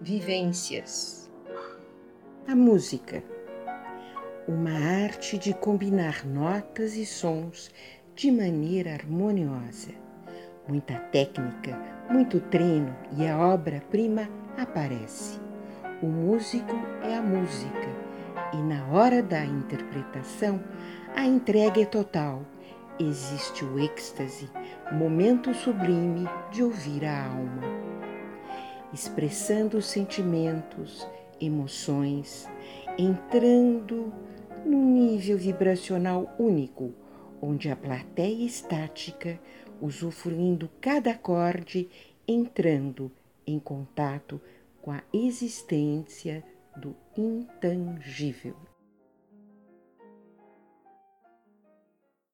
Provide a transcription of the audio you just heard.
vivências. A música, uma arte de combinar notas e sons de maneira harmoniosa. Muita técnica, muito treino e a obra-prima aparece. O músico é a música e na hora da interpretação a entrega é total. Existe o êxtase, momento sublime de ouvir a alma expressando sentimentos, emoções, entrando num nível vibracional único, onde a plateia estática, usufruindo cada acorde, entrando em contato com a existência do intangível.